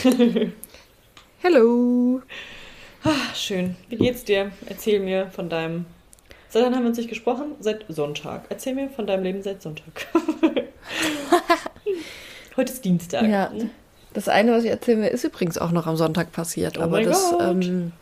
Hello. Ah, schön. Wie geht's dir? Erzähl mir von deinem. Seit wann haben wir uns nicht gesprochen? Seit Sonntag. Erzähl mir von deinem Leben seit Sonntag. Heute ist Dienstag. Ja. Das eine, was ich erzählen will, ist übrigens auch noch am Sonntag passiert. Oh aber mein das, Gott. ähm,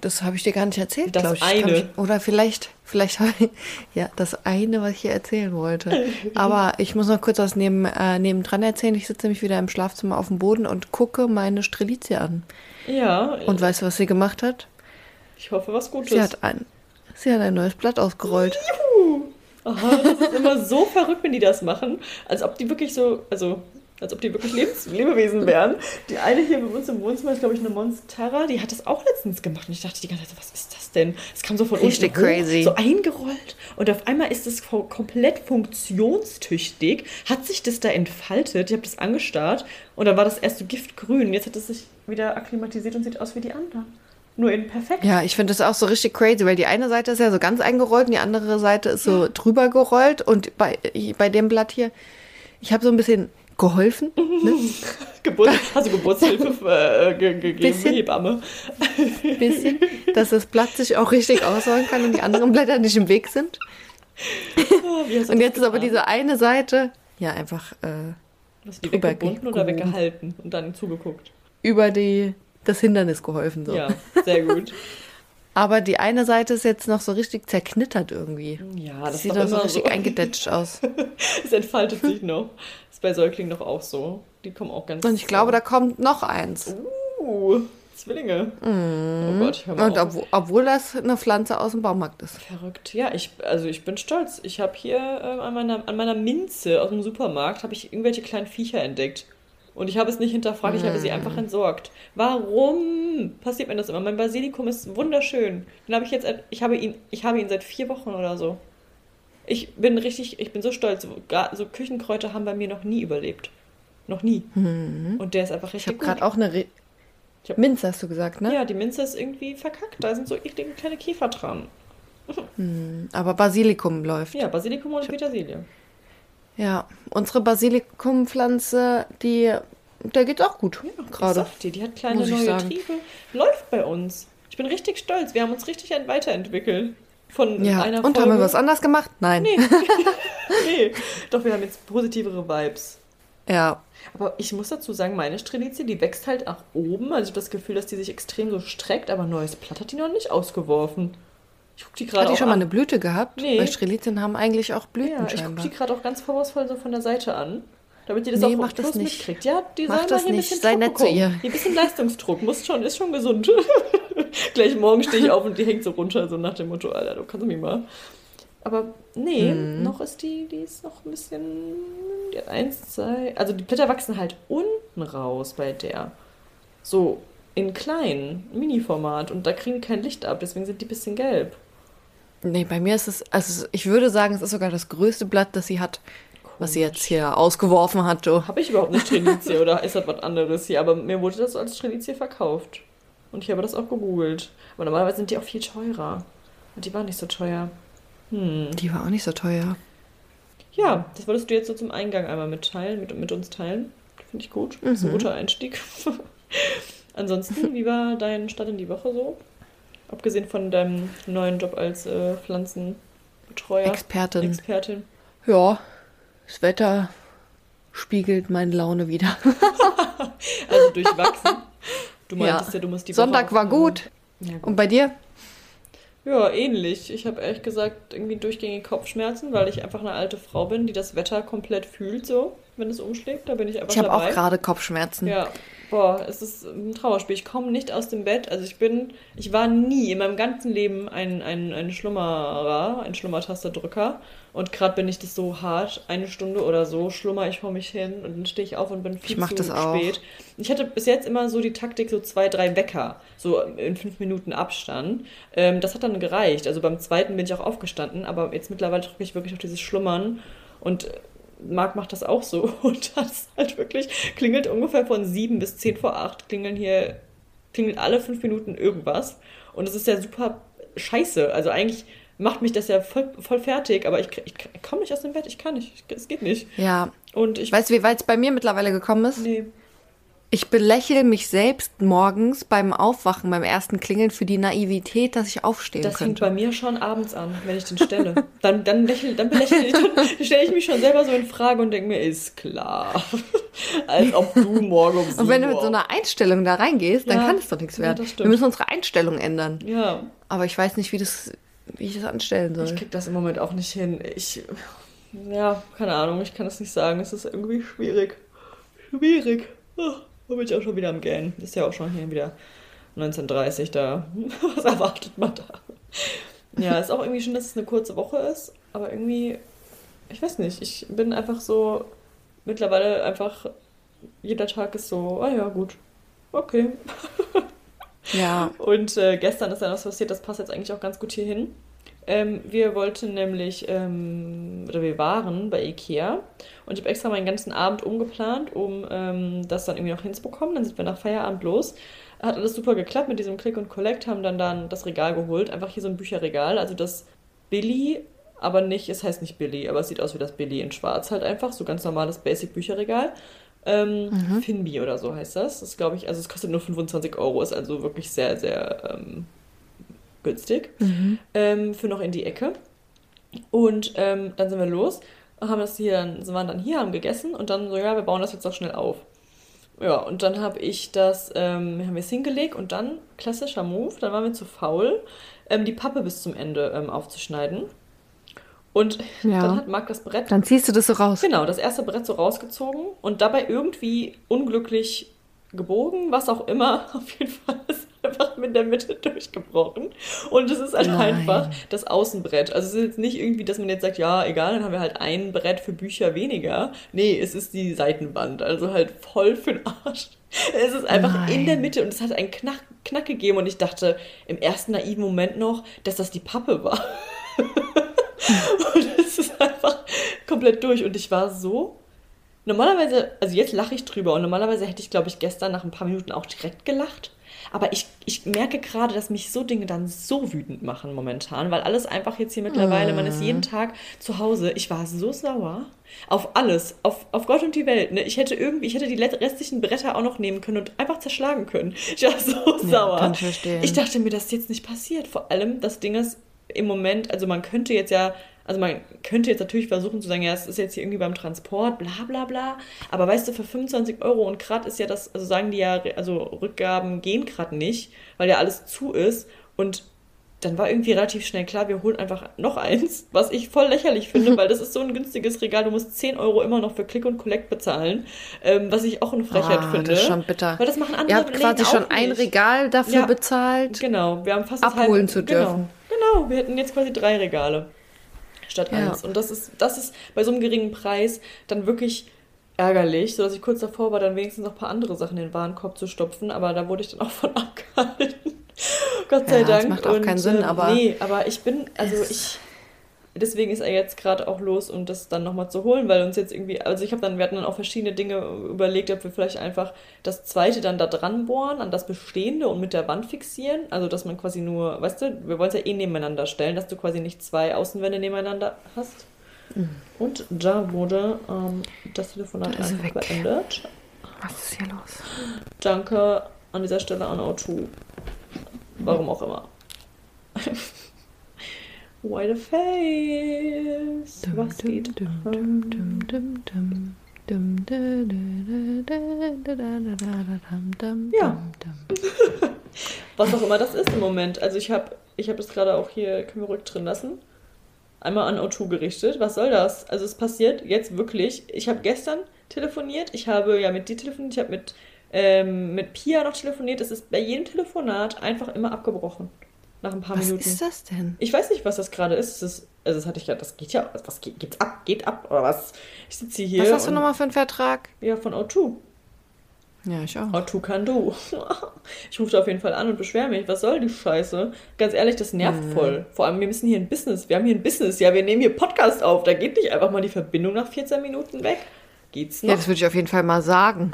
das habe ich dir gar nicht erzählt, glaube ich. eine. Ich. Oder vielleicht, vielleicht habe ich, ja, das eine, was ich hier erzählen wollte. Aber ich muss noch kurz was neben, äh, nebendran erzählen. Ich sitze nämlich wieder im Schlafzimmer auf dem Boden und gucke meine Strelizie an. Ja. Und weißt du, was sie gemacht hat? ich hoffe, was Gutes. Sie hat ein, sie hat ein neues Blatt ausgerollt. Aha, das ist immer so verrückt, wenn die das machen. Als ob die wirklich so, also, als ob die wirklich Lebens Lebewesen wären. Die eine hier bei uns im Wohnzimmer ist, glaube ich, eine Monstera, die hat das auch letztens gemacht. Und ich dachte die ganze Zeit, was ist das denn? Es kam so von Richtig unten hoch, crazy. so eingerollt. Und auf einmal ist es komplett funktionstüchtig. Hat sich das da entfaltet. Ich habe das angestarrt. Und dann war das erst so giftgrün. Jetzt hat es sich wieder akklimatisiert und sieht aus wie die anderen. Nur in perfekt. Ja, ich finde das auch so richtig crazy, weil die eine Seite ist ja so ganz eingerollt und die andere Seite ist so drüber gerollt. Und bei, bei dem Blatt hier, ich habe so ein bisschen geholfen. Ne? Geburt, du Geburtshilfe äh, ge gegeben, Bisschen. Hebamme? bisschen, dass das Blatt sich auch richtig ausrollen kann und die anderen Blätter nicht im Weg sind. Du Und jetzt ist aber diese eine Seite, ja, einfach äh, die weggebunden oder weggehalten und dann zugeguckt? über die, das Hindernis geholfen. So. Ja, sehr gut. Aber die eine Seite ist jetzt noch so richtig zerknittert irgendwie. Ja, das Sieht doch so richtig so. eingedetscht aus. Es entfaltet sich noch. ist bei Säuglingen doch auch so. Die kommen auch ganz. Und ich glaube, da kommt noch eins. Uh, Zwillinge. Oh Gott, hör mal Und obwohl, obwohl das eine Pflanze aus dem Baumarkt ist. Verrückt. Ja, ich, also ich bin stolz. Ich habe hier ähm, an, meiner, an meiner Minze aus dem Supermarkt habe ich irgendwelche kleinen Viecher entdeckt. Und ich habe es nicht hinterfragt, ich habe sie einfach entsorgt. Warum passiert mir das immer? Mein Basilikum ist wunderschön. Den habe ich jetzt, ich habe ihn, ich habe ihn seit vier Wochen oder so. Ich bin richtig, ich bin so stolz. So Küchenkräuter haben bei mir noch nie überlebt. Noch nie. Und der ist einfach Ich richtig habe gerade auch eine Re Ich hab- Minze, hast du gesagt, ne? Ja, die Minze ist irgendwie verkackt. Da sind so eklige kleine Käfer dran. Aber Basilikum läuft. Ja, Basilikum und Petersilie. Ja, unsere Basilikumpflanze, die, der geht auch gut Ich gerade. dir, die hat kleine neue sagen. Triebe. Läuft bei uns. Ich bin richtig stolz. Wir haben uns richtig weiterentwickelt. Von Ja, einer und Folge. haben wir was anderes gemacht? Nein. Nee. nee. Doch, wir haben jetzt positivere Vibes. Ja, Aber ich muss dazu sagen, meine Strelizie, die wächst halt nach oben. Also ich habe das Gefühl, dass die sich extrem so streckt, aber neues Blatt hat die noch nicht ausgeworfen. Ich guck die gerade hat die schon mal an. eine Blüte gehabt? Nee. Weil Strelizien haben eigentlich auch Blüten Ja, ich gucke die gerade auch ganz vorwurfsvoll so von der Seite an. Damit die das Nee, auch mach das nicht. mitkriegt. Ja, die Mach das mal hier ein nicht. bisschen Sei Druck nett zu ihr. Hier ein bisschen Leistungsdruck. Muss schon, ist schon gesund. Gleich morgen stehe ich auf und die hängt so runter, so nach dem Motto, Alter, du kannst mich mal. Aber nee, Mhm. noch ist die, die ist noch ein bisschen. Die hat eins, zwei. Also die Blätter wachsen halt unten raus bei der. So in klein, Mini-Format. Und da kriegen die kein Licht ab, deswegen sind die ein bisschen gelb. Nee, bei mir ist es, also ich würde sagen, es ist sogar das größte Blatt, das sie hat, was sie jetzt hier ausgeworfen hat. Du. Habe ich überhaupt eine Strelizie oder ist das was anderes hier? Aber mir wurde das als Strelizie verkauft. Und ich habe das auch gegoogelt. Aber normalerweise sind die auch viel teurer. Und die waren nicht so teuer. Hm. Die war auch nicht so teuer. Ja, das wolltest du jetzt so zum Eingang einmal mitteilen, mit, mit uns teilen. Finde ich gut. Das ist ein Mhm. guter Einstieg. Ansonsten, wie war dein Start in die Woche so? Abgesehen von deinem neuen Job als äh, Pflanzenbetreuer, Expertin. Expertin. ja, das Wetter spiegelt meine Laune wieder. Also durchwachsen. Du meintest ja, du musst die Woche Sonntag auch- war gut. Ja, gut. Und bei dir? Ja, ähnlich. Ich habe ehrlich gesagt irgendwie durchgängige Kopfschmerzen, weil ich einfach eine alte Frau bin, die das Wetter komplett fühlt, so, wenn es umschlägt. Da bin ich einfach Ich habe auch gerade Kopfschmerzen. Ja, boah, es ist ein Trauerspiel. Ich komme nicht aus dem Bett. Also ich bin, ich war nie in meinem ganzen Leben ein, ein, ein Schlummerer, ein Schlummertasterdrücker. Und gerade bin ich das so hart, eine Stunde oder so, schlummer ich vor mich hin und dann stehe ich auf und bin viel Ich mach zu das auch. spät. Ich hatte bis jetzt immer so die Taktik, so zwei, drei Wecker, so in fünf Minuten Abstand. Ähm, das hat dann gereicht. Also beim zweiten bin ich auch aufgestanden, aber jetzt mittlerweile drücke ich wirklich auf dieses Schlummern und Marc macht das auch so. Und das halt wirklich, klingelt ungefähr von sieben bis zehn vor acht, klingeln hier, klingelt alle fünf Minuten irgendwas. Und es ist ja super scheiße. Also eigentlich macht mich das ja voll, voll fertig, aber ich, ich, ich komme nicht aus dem Bett, ich kann nicht, es geht nicht. Ja. Und ich Weißt du, wie weit es bei mir mittlerweile gekommen ist? Nee. Ich belächle mich selbst morgens beim Aufwachen, beim ersten Klingeln für die Naivität, dass ich aufstehen Das fängt könnte. bei mir schon abends an, wenn ich den stelle. Dann, dann, lächel, dann belächle ich, dann stelle ich mich schon selber so in Frage und denke mir, ist klar. Als ob du morgen um Und wenn du mit so einer Einstellung da reingehst, dann Ja. kann es doch nichts Ja, werden. das stimmt. Wir müssen unsere Einstellung ändern. Ja, Aber ich weiß nicht, wie, das, wie ich das anstellen soll. ich krieg das im Moment auch nicht hin. Ich, ja, keine Ahnung, ich kann das nicht sagen. Es ist irgendwie schwierig. Schwierig. Ah, Da bin ich auch schon wieder am Gähnen. Ist ja auch schon hier wieder 1930 da. Was erwartet man da? Ja, ist auch irgendwie schön, dass es eine kurze Woche ist, aber irgendwie, ich weiß nicht, ich bin einfach so, mittlerweile einfach, jeder Tag ist so, ah ja, gut, okay. ja. Und äh, gestern ist dann was passiert, das passt jetzt eigentlich auch ganz gut hier hin. Ähm, wir wollten nämlich, ähm, oder wir waren bei Ikea und ich habe extra meinen ganzen Abend umgeplant, um ähm, das dann irgendwie noch hinzubekommen. Dann sind wir nach Feierabend los. Hat alles super geklappt mit diesem Click und Collect, haben dann, dann das Regal geholt. Einfach hier so ein Bücherregal, also das Billy, aber nicht, es heißt nicht Billy, aber es sieht aus wie das Billy in schwarz halt einfach, so ganz normales Basic-Bücherregal. Ähm, Finbi oder so heißt das. Das glaube ich, also es kostet nur 25 Euro, ist also wirklich sehr, sehr ähm, günstig. Ähm, für noch in die Ecke. Und ähm, dann sind wir los und haben das hier dann, waren dann hier, haben gegessen und dann so, ja, wir bauen das jetzt auch schnell auf. Ja, und dann habe ich das, ähm, haben wir es hingelegt und dann, klassischer Move, dann waren wir zu faul, ähm, die Pappe bis zum Ende ähm, aufzuschneiden. Und Ja. dann hat Marc das Brett Dann ziehst du das so raus. Genau, das erste Brett so rausgezogen und dabei irgendwie unglücklich gebogen, was auch immer. Auf jeden Fall ist einfach mit der Mitte durchgebrochen. Und es ist halt Nein. einfach das Außenbrett. Also es ist jetzt nicht irgendwie, dass man jetzt sagt, ja, egal, dann haben wir halt ein Brett für Bücher weniger. Nee, es ist die Seitenwand. Also halt voll für den Arsch. Es ist einfach Nein. in der Mitte und es hat einen Knack, Knack gegeben und ich dachte im ersten naiven Moment noch, dass das die Pappe war. Und es ist einfach komplett durch. Und ich war so. Normalerweise, also jetzt lache ich drüber und normalerweise hätte ich, glaube ich, gestern nach ein paar Minuten auch direkt gelacht. Aber ich, ich merke gerade, dass mich so Dinge dann so wütend machen momentan, weil alles einfach jetzt hier mittlerweile, man ist jeden Tag zu Hause. Ich war so sauer auf alles, auf, auf Gott und die Welt. Ne? Ich hätte irgendwie, ich hätte die restlichen Bretter auch noch nehmen können und einfach zerschlagen können. Ich war so sauer. kann ich verstehen. Ich dachte mir, dass jetzt nicht passiert. Vor allem, das Ding ist, im Moment, also man könnte jetzt ja, also man könnte jetzt natürlich versuchen zu sagen, ja, es ist jetzt hier irgendwie beim Transport, bla bla bla. Aber weißt du, für 25 Euro und grad ist ja das, also sagen die ja, also Rückgaben gehen gerade nicht, weil ja alles zu ist. Und dann war irgendwie relativ schnell klar, wir holen einfach noch eins, was ich voll lächerlich finde, weil das ist so ein günstiges Regal. Du musst 10 Euro immer noch für Click und Collect bezahlen, ähm, was ich auch eine Frechheit Ah, finde. das ist schon bitter. Weil das machen andere Ihr habt quasi Läden schon auch ein nicht. Regal dafür Ja. bezahlt. Genau, wir haben fast abholen das zu genau, dürfen. Genau, wir hätten jetzt quasi drei Regale statt Ja. eins. Und das ist, das ist bei so einem geringen Preis dann wirklich ärgerlich, sodass ich kurz davor war, dann wenigstens noch ein paar andere Sachen in den Warenkorb zu stopfen, aber da wurde ich dann auch von abgehalten. Gott sei Ja, das Dank. macht auch keinen Sinn, ähm, aber- Nee, aber ich bin, also ich. Deswegen ist er jetzt gerade auch los, um das dann nochmal zu holen, weil uns jetzt irgendwie, also ich habe dann, wir hatten dann auch verschiedene Dinge überlegt, ob wir vielleicht einfach das zweite dann da dran bohren, an das bestehende und mit der Wand fixieren. Also dass man quasi nur, weißt du, wir wollen es ja eh nebeneinander stellen, dass du quasi nicht zwei Außenwände nebeneinander hast. Und da wurde ähm, das Telefonat Da er einfach weg. beendet. Was ist hier los? Danke an dieser Stelle an O2. Warum auch immer. Why the face? Was geht? Dum, dum, dum, dum, dum. Ja. Was auch immer das ist im Moment. Also ich habe ich hab das gerade auch hier, können wir ruhig drin lassen, einmal an O2 gerichtet. Was soll das? Also es passiert jetzt wirklich. Ich habe gestern telefoniert, ich habe ja mit dir telefoniert, ich habe mit, ähm, mit Pia noch telefoniert. Es ist bei jedem Telefonat einfach immer abgebrochen. Nach ein paar Was Minuten. ist das denn? Ich weiß nicht, was das gerade ist. Es ist. Also das hatte ich ja, das geht ja, was geht, geht's ab, geht ab, oder was? Ich sitze hier. Was hast du nochmal für einen Vertrag? Ja, von O2. Ja, ich auch. O2 kann du. Ich rufe da auf jeden Fall an und beschwere mich. Was soll die Scheiße? Ganz ehrlich, das nervt Mhm. voll. Vor allem, wir müssen hier ein Business. Wir haben hier ein Business. Ja, wir nehmen hier Podcast auf. Da geht nicht einfach mal die Verbindung nach 14 Minuten weg. Geht's Ja, noch? das würde ich auf jeden Fall mal sagen.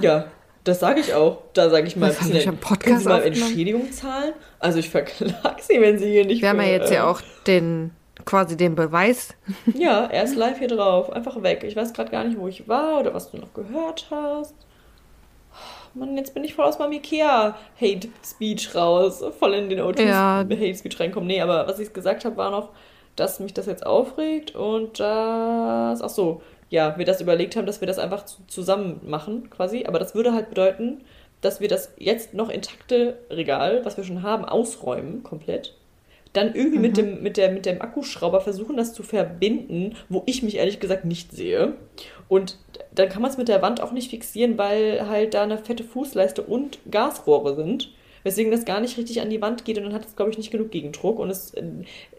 Ja, das sage ich auch. Da sage ich mal, Was bisschen- wir schon Podcast Sie mal? Entschädigung zahlen? Also ich verklag Sie, wenn Sie hier nicht... Wir haben ja für, jetzt ja ähm, auch den, quasi den Beweis. Ja, er ist live hier drauf. Einfach weg. Ich weiß gerade gar nicht, wo ich war oder was du noch gehört hast. Mann, jetzt bin ich voll aus meinem Ikea-Hate-Speech raus. Voll in den O2-Hate-Speech reinkommen. Nee, aber was ich gesagt habe, war noch, dass mich das jetzt aufregt und das. Ach so, ja, wir das überlegt haben, dass wir das einfach zusammen machen, quasi. Aber das würde halt bedeuten, dass wir das jetzt noch intakte Regal, was wir schon haben, ausräumen, komplett. Dann irgendwie mhm. mit, dem, mit, der, mit dem Akkuschrauber versuchen, das zu verbinden, wo ich mich ehrlich gesagt nicht sehe. Und dann kann man es mit der Wand auch nicht fixieren, weil halt da eine fette Fußleiste und Gasrohre sind weswegen das gar nicht richtig an die Wand geht und dann hat es, glaube ich, nicht genug Gegendruck. Und es,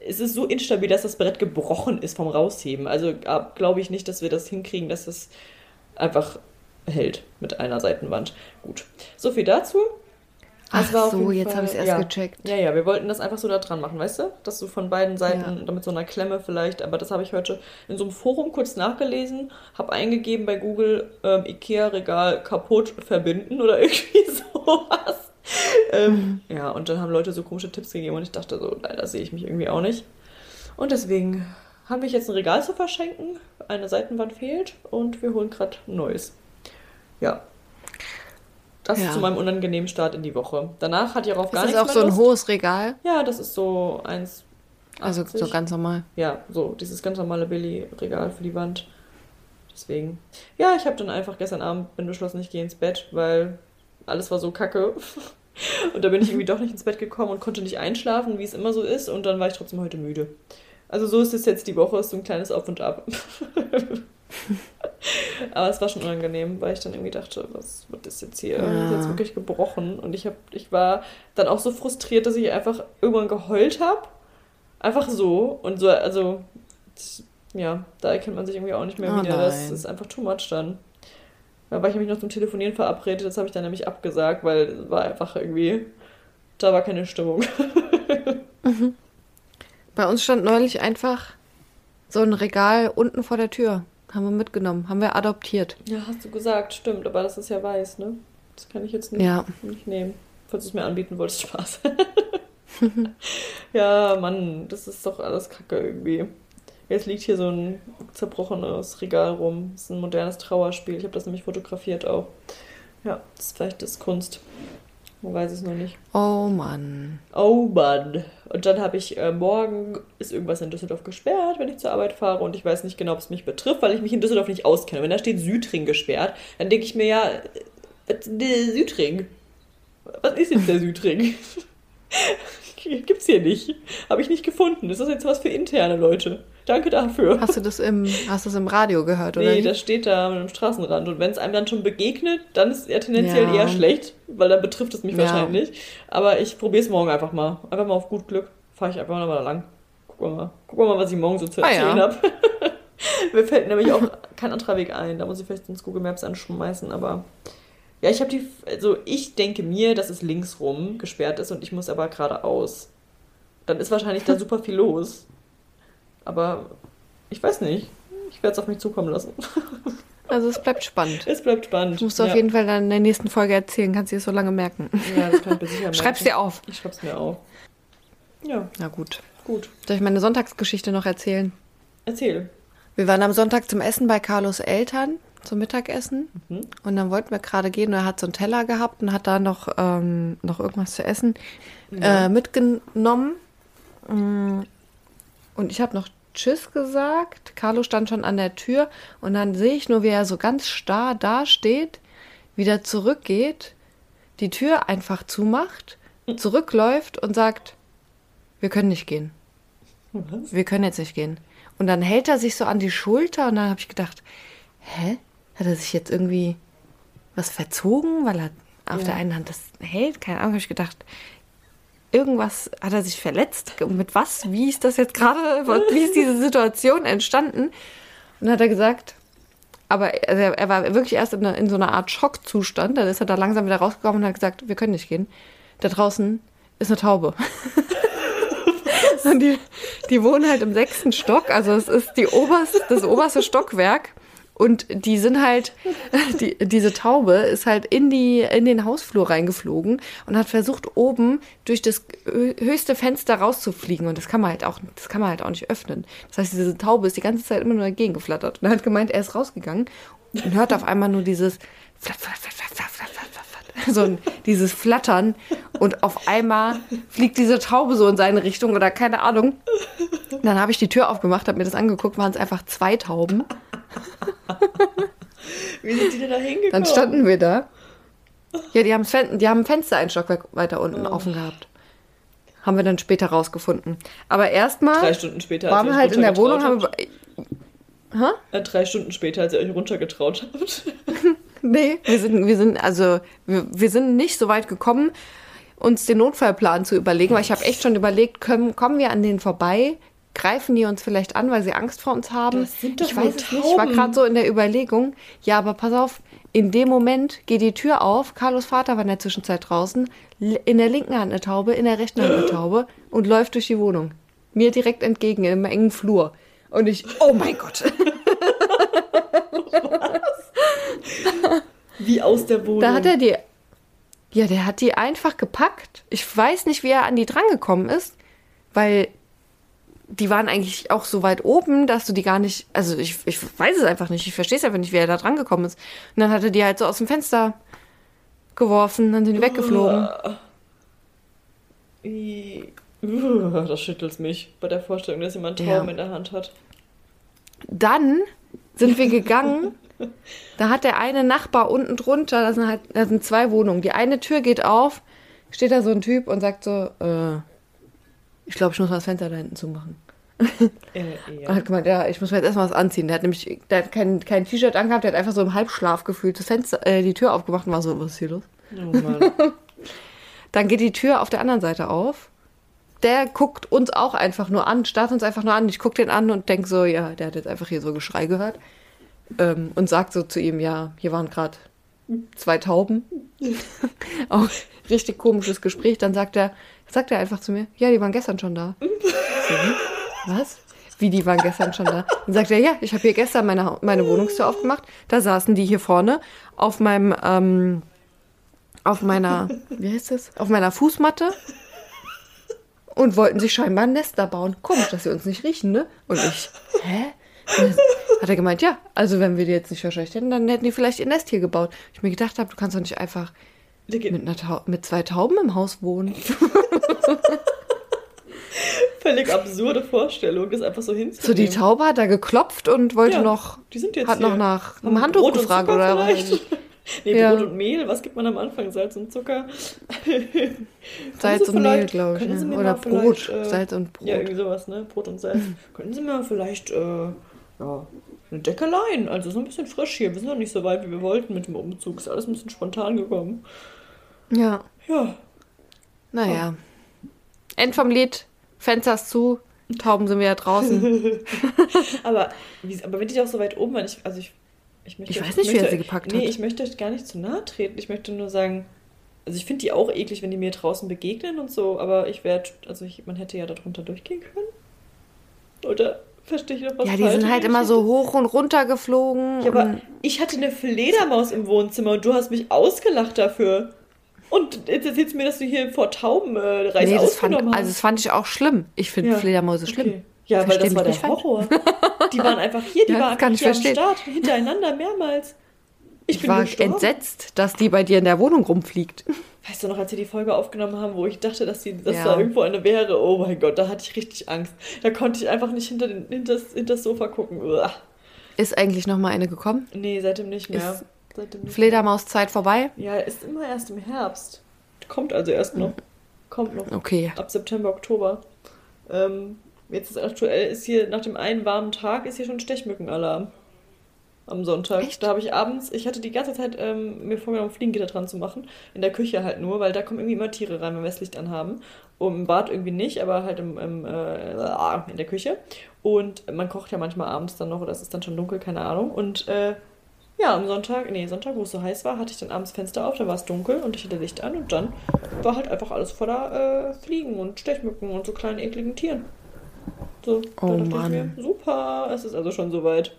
es ist so instabil, dass das Brett gebrochen ist vom Rausheben. Also glaube ich nicht, dass wir das hinkriegen, dass es einfach hält mit einer Seitenwand. Gut. So viel dazu. Das Ach so, jetzt habe ich es erst ja. gecheckt. Ja, ja, wir wollten das einfach so da dran machen, weißt du? Dass du von beiden Seiten, ja. mit so einer Klemme vielleicht, aber das habe ich heute in so einem Forum kurz nachgelesen, habe eingegeben bei Google ähm, Ikea-Regal kaputt verbinden oder irgendwie sowas ähm, mhm. Ja, und dann haben Leute so komische Tipps gegeben und ich dachte so, leider sehe ich mich irgendwie auch nicht. Und deswegen habe ich jetzt ein Regal zu verschenken, eine Seitenwand fehlt und wir holen gerade ein neues. Ja. Das ja. ist zu meinem unangenehmen Start in die Woche. Danach hat auch gar nichts Ist das auch so ein hohes Regal? Ja, das ist so eins. Also so ganz normal. Ja, so dieses ganz normale Billy-Regal für die Wand. Deswegen. Ja, ich habe dann einfach gestern Abend bin beschlossen, ich gehe ins Bett, weil alles war so kacke. Und da bin ich irgendwie doch nicht ins Bett gekommen und konnte nicht einschlafen, wie es immer so ist. Und dann war ich trotzdem heute müde. Also so ist es jetzt die Woche, ist so ein kleines Auf und Ab. Aber es war schon unangenehm, weil ich dann irgendwie dachte, was wird das jetzt hier? Ja. Das ist jetzt wirklich gebrochen. Und ich, hab, ich war dann auch so frustriert, dass ich einfach irgendwann geheult habe. Einfach so. Und so, also, ja, da erkennt man sich irgendwie auch nicht mehr oh wieder. Nein. Das ist einfach too much dann. Da war ich nämlich noch zum Telefonieren verabredet, das habe ich dann nämlich abgesagt, weil es war einfach irgendwie, da war keine Stimmung. mhm. Bei uns stand neulich einfach so ein Regal unten vor der Tür. Haben wir mitgenommen, haben wir adoptiert. Ja, hast du gesagt, stimmt, aber das ist ja weiß, ne? Das kann ich jetzt nicht, ja. nicht nehmen. Falls du es mir anbieten wolltest, Spaß. ja, Mann, das ist doch alles Kacke irgendwie. Jetzt liegt hier so ein zerbrochenes Regal rum. Das ist ein modernes Trauerspiel. Ich habe das nämlich fotografiert auch. Ja, das ist vielleicht das Kunst. Man weiß es noch nicht. Oh Mann. Oh Mann. Und dann habe ich, äh, morgen ist irgendwas in Düsseldorf gesperrt, wenn ich zur Arbeit fahre. Und ich weiß nicht genau, ob es mich betrifft, weil ich mich in Düsseldorf nicht auskenne. Wenn da steht Südring gesperrt, dann denke ich mir ja, der Südring. Was ist jetzt der Südring? Gibt's hier nicht. Habe ich nicht gefunden. Ist das jetzt was für interne Leute? Danke dafür. Hast du das im, hast du das im Radio gehört, oder? Nee, das steht da am Straßenrand. Und wenn es einem dann schon begegnet, dann ist er tendenziell ja. eher schlecht, weil dann betrifft es mich ja. wahrscheinlich. Aber ich probiere es morgen einfach mal. Einfach mal auf gut Glück. Fahre ich einfach nochmal da lang. Gucken wir mal. Gucken wir mal, was ich morgen so zu erzählen ah, ja. habe. Mir fällt nämlich auch kein anderer Weg ein. Da muss ich vielleicht ins Google Maps anschmeißen, aber. Ja, ich habe die. Also, ich denke mir, dass es links rum gesperrt ist und ich muss aber geradeaus. Dann ist wahrscheinlich da super viel los. Aber ich weiß nicht. Ich werde es auf mich zukommen lassen. Also es bleibt spannend. Es bleibt spannend. Du musst ja. auf jeden Fall dann in der nächsten Folge erzählen, kannst du dir so lange merken. Ja, das kann ich mir sicher merken. Schreib's dir auf. Ich schreib's mir auf. Ja. Na gut. Gut. Soll ich meine Sonntagsgeschichte noch erzählen? Erzähl. Wir waren am Sonntag zum Essen bei Carlos Eltern zum Mittagessen mhm. und dann wollten wir gerade gehen und er hat so einen Teller gehabt und hat da noch, ähm, noch irgendwas zu essen ja. äh, mitgenommen. Mm. Und ich habe noch Tschüss gesagt. Carlo stand schon an der Tür und dann sehe ich nur, wie er so ganz starr dasteht, wieder zurückgeht, die Tür einfach zumacht, zurückläuft und sagt, wir können nicht gehen. Was? Wir können jetzt nicht gehen. Und dann hält er sich so an die Schulter und dann habe ich gedacht, hä? Hat er sich jetzt irgendwie was verzogen, weil er auf ja. der einen Hand das hält? Keine Ahnung, habe ich gedacht, irgendwas hat er sich verletzt. Mit was? Wie ist das jetzt gerade? Wie ist diese Situation entstanden? Und dann hat er gesagt, aber also er war wirklich erst in, in, so einer Art Schockzustand. Dann ist er da langsam wieder rausgekommen und hat gesagt, wir können nicht gehen. Da draußen ist eine Taube. und die, die wohnen halt im sechsten Stock. Also es ist die oberste, das oberste Stockwerk. Und die sind halt, die, diese Taube ist halt in, die, in den Hausflur reingeflogen und hat versucht, oben durch das höchste Fenster rauszufliegen. Und das kann man halt auch, das kann man halt auch nicht öffnen. Das heißt, diese Taube ist die ganze Zeit immer nur dagegen geflattert. Und er hat gemeint, er ist rausgegangen und hört auf einmal nur dieses flatt, flatt, flatt, flatt, flatt, flatt, flatt, flatt. so ein, dieses Flattern und auf einmal fliegt diese Taube so in seine Richtung oder keine Ahnung. dann habe ich die Tür aufgemacht, habe mir das angeguckt, waren es einfach zwei Tauben. Wie sind die denn da hingekommen? Dann standen wir da. Ja, die, haben's Fen die haben ein Fenster ein Stockwerk weiter unten oh. offen gehabt. Haben wir dann später rausgefunden. Aber erstmal drei Stunden später waren wir halt in der Wohnung, haben wir, Ha? Äh, drei Stunden später, als ihr euch runtergetraut habt. nee, wir sind, wir sind, also, wir, wir sind nicht so weit gekommen, uns den Notfallplan zu überlegen, weil ich habe echt schon überlegt, können, kommen wir an denen vorbei? Greifen die uns vielleicht an, weil sie Angst vor uns haben? Das sind doch ich weiß es nicht. Ich war gerade so in der Überlegung. Ja, aber pass auf, in dem Moment geht die Tür auf. Carlos Vater war in der Zwischenzeit draußen. In der linken Hand eine Taube, in der rechten Hand eine Taube und läuft durch die Wohnung. Mir direkt entgegen, im engen Flur. Und ich, oh mein Gott. Was? Wie aus der Wohnung. Da hat er die. Ja, der hat die einfach gepackt. Ich weiß nicht, wie er an die drangekommen ist, weil die waren eigentlich auch so weit oben, dass du die gar nicht. Also ich, ich weiß es einfach nicht. Ich verstehe es einfach nicht, wie er da drangekommen ist. Und dann hat er die halt so aus dem Fenster geworfen, dann sind die weggeflogen. Das schüttelt mich bei der Vorstellung, dass jemand Tauben ja. in der Hand hat. Dann sind wir gegangen. da hat der eine Nachbar unten drunter, da sind halt, da sind zwei Wohnungen. Die eine Tür geht auf, steht da so ein Typ und sagt so, äh, ich glaube, ich muss mal das Fenster da hinten zumachen. Äh, ja. hat gemeint, ja, ich muss mir jetzt erstmal was anziehen. Der hat nämlich der hat kein, kein T-Shirt angehabt, der hat einfach so im Halbschlaf gefühlt das Fenster, äh, die Tür aufgemacht und war so, was ist hier los? Oh Mann. Dann geht die Tür auf der anderen Seite auf der guckt uns auch einfach nur an, starrt uns einfach nur an. Ich gucke den an und denke so, ja, der hat jetzt einfach hier so Geschrei gehört. Ähm, und sagt so zu ihm, ja, hier waren gerade zwei Tauben. auch richtig komisches Gespräch. Dann sagt er, sagt er einfach zu mir, ja, die waren gestern schon da. So, was? Wie, die waren gestern schon da? Dann sagt er, ja, ich habe hier gestern meine, meine Wohnungstür aufgemacht. Da saßen die hier vorne auf meinem, ähm, auf meiner, wie heißt das? Auf meiner Fußmatte und wollten sich scheinbar ein Nest da bauen. Komisch, dass sie uns nicht riechen, ne? Und ich, hä? Hat er gemeint, ja, also wenn wir die jetzt nicht verscheucht hätten, dann hätten die vielleicht ihr Nest hier gebaut. Ich mir gedacht habe, du kannst doch nicht einfach mit, einer mit zwei Tauben im Haus wohnen. Völlig absurde Vorstellung, das einfach so hinzunehmen. So, die Taube hat da geklopft und wollte ja, noch, die sind jetzt hat hier. noch nach einem Handtuch gefragt oder was. Nee, ja. Brot und Mehl, was gibt man am Anfang? Salz und Zucker? Salz und Mehl, glaube ich. Ne? Oder Brot, äh, Salz und Brot. Ja, irgendwie sowas, ne? Brot und Salz. Können Sie mir vielleicht, äh, ja, eine Deckeleien, also so ein bisschen frisch hier. Wir sind noch nicht so weit, wie wir wollten mit dem Umzug. Ist alles ein bisschen spontan gekommen. Ja. Ja. Naja. End vom Lied, Fenster zu, Tauben sind wieder draußen. aber, aber wenn ich auch so weit oben war, ich, also ich ich, möchte, ich weiß nicht, möchte, wie er sie gepackt nee, hat. Nee, ich möchte gar nicht zu nahe treten. Ich möchte nur sagen, also ich finde die auch eklig, wenn die mir draußen begegnen und so, aber ich werde, also ich, man hätte ja darunter durchgehen können. Oder verstehe ich noch was Ja, die sind halt immer so hoch und runter geflogen. Ja, aber ich hatte eine Fledermaus im Wohnzimmer und du hast mich ausgelacht dafür. Und jetzt erzählst du mir, dass du hier vor Tauben äh, Reis nee, das fand, hast. Also das fand ich auch schlimm. Ich finde ja. Fledermäuse schlimm. Okay. Ja, weil das war der Horror. Die waren einfach hier, die ja, waren hier verstehen. am Start, hintereinander, mehrmals. Ich, ich war gestorben. entsetzt, dass die bei dir in der Wohnung rumfliegt. Weißt du noch, als wir die Folge aufgenommen haben, wo ich dachte, dass, die, dass ja. da irgendwo eine wäre? Oh mein Gott, da hatte ich richtig Angst. Da konnte ich einfach nicht hinter, den, hinter, das, hinter das Sofa gucken. Uah. Ist eigentlich noch mal eine gekommen? Nee, seitdem nicht mehr. Ist Fledermauszeit vorbei? Ja, ist immer erst im Herbst. Kommt also erst noch. Kommt noch. Okay. Ab September, Oktober. Ähm, Jetzt ist aktuell, ist hier nach dem einen warmen Tag, ist hier schon Stechmückenalarm. Am Sonntag. Echt? Da habe ich abends, ich hatte die ganze Zeit ähm, mir vorgenommen, Fliegengitter dran zu machen. In der Küche halt nur, weil da kommen irgendwie immer Tiere rein, wenn wir das Licht anhaben. Und im Bad irgendwie nicht, aber halt im, im äh, in der Küche. Und man kocht ja manchmal abends dann noch, oder es ist dann schon dunkel, keine Ahnung. Und äh, ja, am Sonntag, nee, Sonntag, wo es so heiß war, hatte ich dann abends Fenster auf, da war es dunkel und ich hatte Licht an und dann war halt einfach alles voller äh, Fliegen und Stechmücken und so kleinen ekligen Tieren. So, oh Mann. Mir, super, es ist also schon soweit.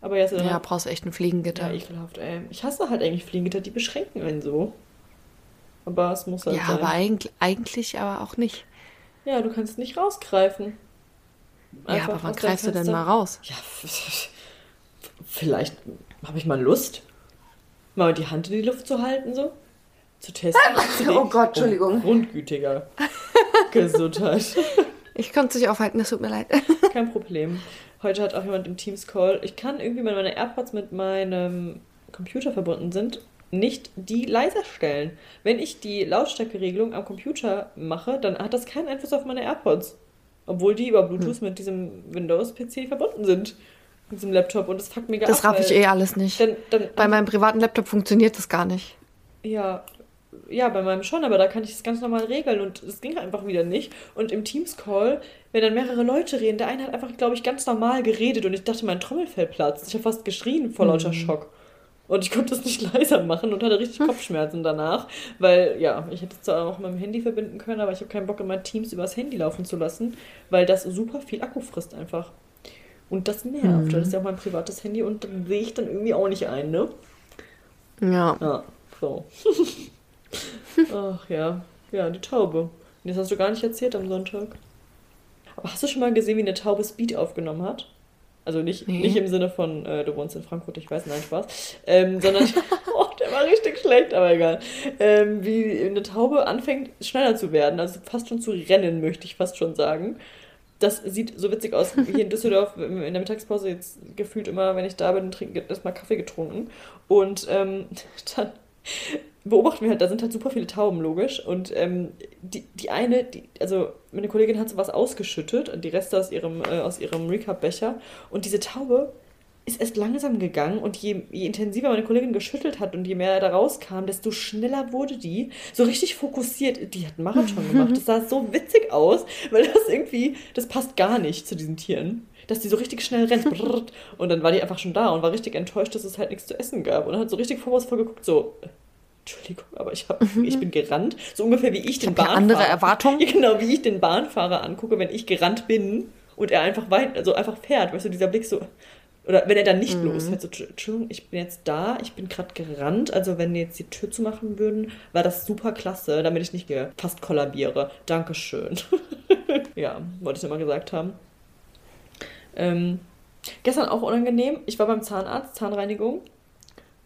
Aber jetzt ja, brauchst echt ein Fliegengitter. Ja, ekelhaft, ey. Ich hasse halt eigentlich Fliegengitter, die beschränken einen so. Aber es muss halt ja, sein. Ja, aber eigentlich, eigentlich aber auch nicht. Ja, du kannst nicht rausgreifen. Einfach ja, aber wann greifst du denn mal raus? Ja, vielleicht habe ich mal Lust, mal die Hand in die Luft zu halten, so. zu testen. oh Gott, Entschuldigung. Oh, grundgütiger. Gesundheit. Ich konnte es nicht aufhalten, das tut mir leid. Kein Problem. Heute hat auch jemand im Teams Call. Ich kann irgendwie, wenn meine AirPods mit meinem Computer verbunden sind, nicht die leiser stellen. Wenn ich die Lautstärkeregelung am Computer mache, dann hat das keinen Einfluss auf meine AirPods. Obwohl die über Bluetooth hm. mit diesem Windows-PC verbunden sind. Mit diesem Laptop. Und das fuckt mega Das raff ich eh alles nicht. Dann, dann, Bei meinem privaten Laptop funktioniert das gar nicht. Ja, ja, bei meinem schon, aber da kann ich das ganz normal regeln und es ging einfach wieder nicht. Und im Teams-Call, wenn dann mehrere Leute reden, der eine hat einfach, glaube ich, ganz normal geredet und ich dachte, mein Trommelfell platzt. Ich habe fast geschrien vor lauter mhm. Schock. Und ich konnte es nicht leiser machen und hatte richtig hm. Kopfschmerzen danach, weil ja, ich hätte es zwar auch mit dem Handy verbinden können, aber ich habe keinen Bock, immer Teams übers Handy laufen zu lassen, weil das super viel Akku frisst einfach. Und das nervt, mhm. das ist ja auch mein privates Handy und dann sehe ich dann irgendwie auch nicht ein, ne? Ja. Ja, so. Ach ja, ja, die Taube. Das hast du gar nicht erzählt am Sonntag. Aber hast du schon mal gesehen, wie eine Taube Speed aufgenommen hat? Also nicht, nee. nicht im Sinne von, äh, du wohnst in Frankfurt, ich weiß, nein, Spaß. Ähm, sondern, oh, der war richtig schlecht, aber egal. Ähm, wie eine Taube anfängt, schneller zu werden, also fast schon zu rennen, möchte ich fast schon sagen. Das sieht so witzig aus. Hier in Düsseldorf in der Mittagspause jetzt gefühlt immer, wenn ich da bin, trinke erstmal Kaffee getrunken. Und ähm, dann beobachten wir halt, da sind halt super viele Tauben, logisch. Und ähm, die, die eine, die, also meine Kollegin hat sowas ausgeschüttet, und die Reste aus ihrem, äh, aus ihrem Recap-Becher. Und diese Taube ist erst langsam gegangen und je, je intensiver meine Kollegin geschüttelt hat und je mehr da rauskam, desto schneller wurde die. So richtig fokussiert. Die hat einen Marathon gemacht. Das sah so witzig aus, weil das irgendwie, das passt gar nicht zu diesen Tieren dass die so richtig schnell rennt. Und dann war die einfach schon da und war richtig enttäuscht, dass es halt nichts zu essen gab. Und hat so richtig vorwurfsvoll geguckt, so, Entschuldigung, aber ich, hab, mhm. ich bin gerannt. So ungefähr wie ich den ich Bahnfahrer. andere Erwartungen? Genau, wie ich den Bahnfahrer angucke, wenn ich gerannt bin und er einfach weit, also einfach fährt. Weißt du, dieser Blick so. Oder wenn er dann nicht mhm. loshält, so, Entschuldigung, ich bin jetzt da, ich bin gerade gerannt. Also, wenn die jetzt die Tür zu machen würden, war das super klasse, damit ich nicht fast kollabiere. Dankeschön. ja, wollte ich immer gesagt haben. Ähm, gestern auch unangenehm. Ich war beim Zahnarzt, Zahnreinigung.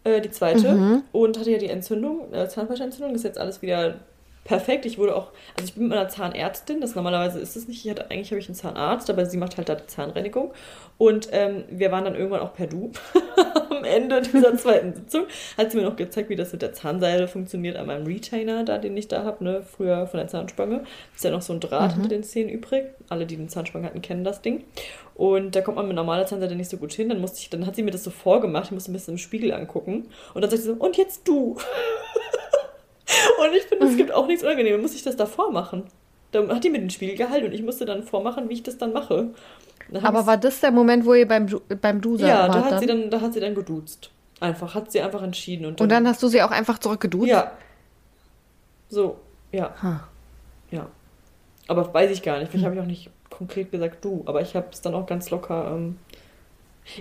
Äh, die zweite. Mhm. Und hatte ja die Entzündung, äh, Zahnfleischentzündung. Ist jetzt alles wieder perfekt. Ich wurde auch, also ich bin mit einer Zahnärztin, das normalerweise ist es nicht. Ich hatte, eigentlich habe ich einen Zahnarzt, aber sie macht halt da die Zahnreinigung. Und ähm, wir waren dann irgendwann auch per Du am Ende dieser zweiten Sitzung. Hat sie mir noch gezeigt, wie das mit der Zahnseide funktioniert an meinem Retainer, da den ich da habe, ne, früher von der Zahnspange. Ist ja noch so ein Draht mhm. hinter den Zähnen übrig. Alle, die den Zahnspange hatten, kennen das Ding. Und da kommt man mit normaler Zahnseide nicht so gut hin. Dann musste ich, dann hat sie mir das so vorgemacht, ich musste ein bisschen im Spiegel angucken. Und dann sagt sie so, und jetzt du. Und ich finde, es gibt auch nichts Unangenehmes. Muss ich das davor machen? Da hat die mir den Spiegel gehalten und ich musste dann vormachen, wie ich das dann mache. Dann Aber war das der Moment, wo ihr beim, beim Du Ja, da hat, dann? sie dann, da hat sie dann geduzt. Einfach, hat sie einfach entschieden. Und dann, und dann hast du sie auch einfach zurückgeduzt? Ja. So, ja. Huh. Ja. Aber weiß ich gar nicht. Vielleicht hm. habe ich auch nicht konkret gesagt du, aber ich habe es dann auch ganz locker. Ähm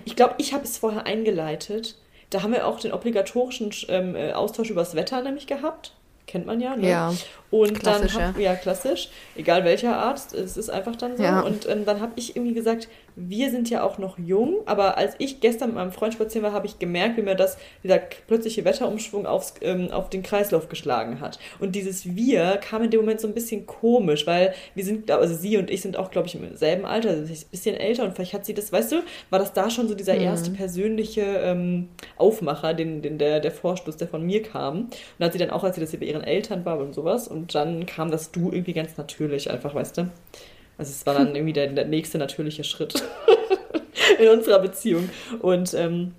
ich glaube, ich habe es vorher eingeleitet. Da haben wir auch den obligatorischen ähm, äh, Austausch übers Wetter nämlich gehabt kennt man ja. Ne? Ja. Und klassisch, dann hab, ja. ja. klassisch, egal welcher Arzt, es ist einfach dann so. Ja. Und ähm, dann habe ich irgendwie gesagt, wir sind ja auch noch jung, aber als ich gestern mit meinem Freund spazieren war, habe ich gemerkt, wie mir das, dieser plötzliche Wetterumschwung aufs, ähm, auf den Kreislauf geschlagen hat. Und dieses Wir kam in dem Moment so ein bisschen komisch, weil wir sind, also sie und ich sind auch, glaube ich, im selben Alter, also ein bisschen älter und vielleicht hat sie das, weißt du, war das da schon so dieser mhm. erste persönliche ähm, Aufmacher, den, den der, der Vorstoß, der von mir kam. Und da hat sie dann auch, als sie das bei ihren Eltern war und sowas, und dann kam das Du irgendwie ganz natürlich einfach, weißt du. Also es war dann irgendwie der, der nächste natürliche Schritt in unserer Beziehung. Und ähm,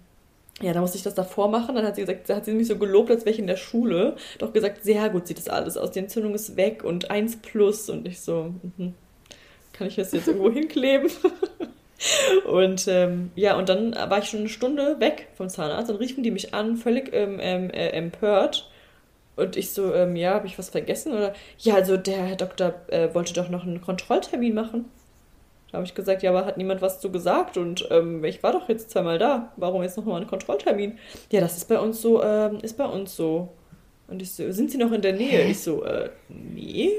ja, da musste ich das davor machen. Dann hat sie gesagt, hat sie mich so gelobt, als wäre ich in der Schule. Doch gesagt, sehr gut sieht das alles aus. Die Entzündung ist weg und 1 plus. Und ich so, mh, kann ich das jetzt irgendwo hinkleben? und ähm, ja, und dann war ich schon eine Stunde weg vom Zahnarzt. Dann riefen die mich an, völlig ähm, ähm äh, empört und ich so, ähm, ja, habe ich was vergessen? Oder ja, also der Herr Doktor äh, wollte doch noch einen Kontrolltermin machen. Da habe ich gesagt, ja, aber hat niemand was zu gesagt? Und ähm, ich war doch jetzt zweimal da. Warum jetzt nochmal ein Kontrolltermin? Ja, das ist bei uns so, ähm, ist bei uns so. Und ich so, sind Sie noch in der Nähe? Hä? Ich so, äh, nee.